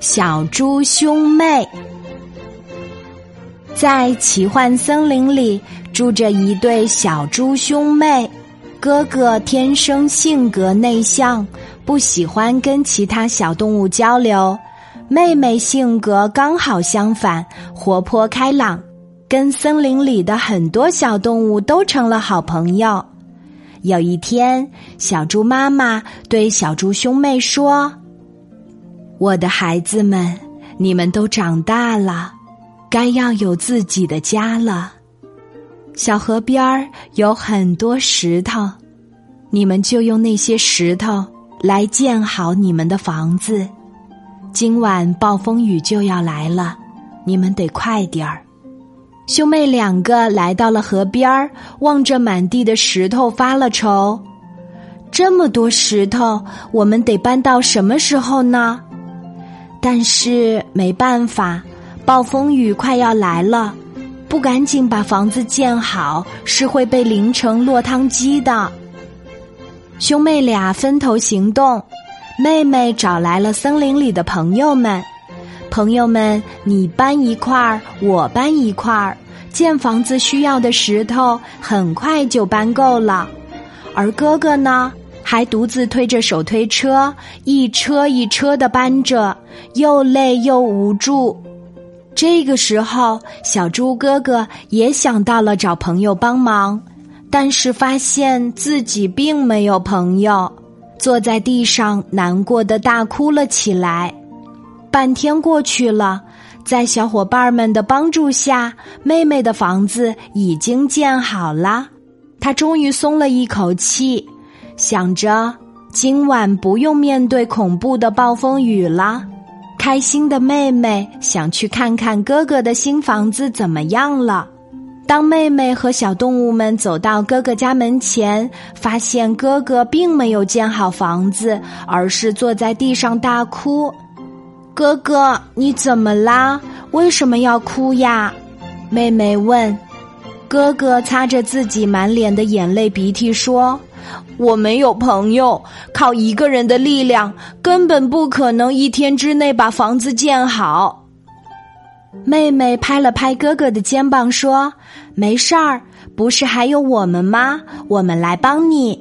小猪兄妹在奇幻森林里住着一对小猪兄妹，哥哥天生性格内向，不喜欢跟其他小动物交流；妹妹性格刚好相反，活泼开朗，跟森林里的很多小动物都成了好朋友。有一天，小猪妈妈对小猪兄妹说：“我的孩子们，你们都长大了，该要有自己的家了。小河边儿有很多石头，你们就用那些石头来建好你们的房子。今晚暴风雨就要来了，你们得快点儿。”兄妹两个来到了河边儿，望着满地的石头发了愁。这么多石头，我们得搬到什么时候呢？但是没办法，暴风雨快要来了，不赶紧把房子建好，是会被淋成落汤鸡的。兄妹俩分头行动，妹妹找来了森林里的朋友们。朋友们，你搬一块儿，我搬一块儿，建房子需要的石头很快就搬够了。而哥哥呢，还独自推着手推车，一车一车的搬着，又累又无助。这个时候，小猪哥哥也想到了找朋友帮忙，但是发现自己并没有朋友，坐在地上难过的大哭了起来。半天过去了，在小伙伴们的帮助下，妹妹的房子已经建好了。她终于松了一口气，想着今晚不用面对恐怖的暴风雨了。开心的妹妹想去看看哥哥的新房子怎么样了。当妹妹和小动物们走到哥哥家门前，发现哥哥并没有建好房子，而是坐在地上大哭。哥哥，你怎么啦？为什么要哭呀？妹妹问。哥哥擦着自己满脸的眼泪鼻涕说：“我没有朋友，靠一个人的力量根本不可能一天之内把房子建好。”妹妹拍了拍哥哥的肩膀说：“没事儿，不是还有我们吗？我们来帮你。”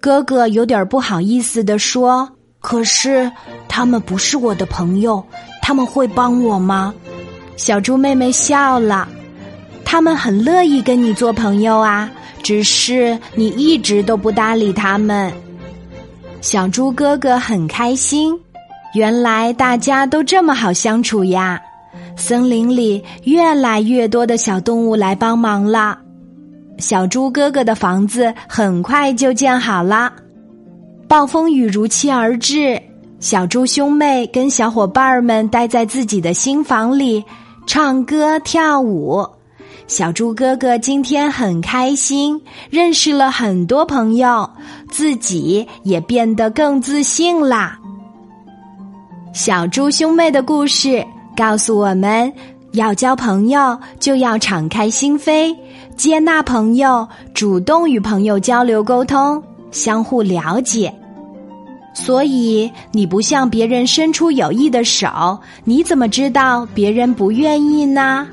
哥哥有点不好意思的说。可是，他们不是我的朋友，他们会帮我吗？小猪妹妹笑了，他们很乐意跟你做朋友啊，只是你一直都不搭理他们。小猪哥哥很开心，原来大家都这么好相处呀！森林里越来越多的小动物来帮忙了，小猪哥哥的房子很快就建好了。暴风雨如期而至，小猪兄妹跟小伙伴们待在自己的新房里，唱歌跳舞。小猪哥哥今天很开心，认识了很多朋友，自己也变得更自信啦。小猪兄妹的故事告诉我们要交朋友，就要敞开心扉，接纳朋友，主动与朋友交流沟通。相互了解，所以你不向别人伸出友谊的手，你怎么知道别人不愿意呢？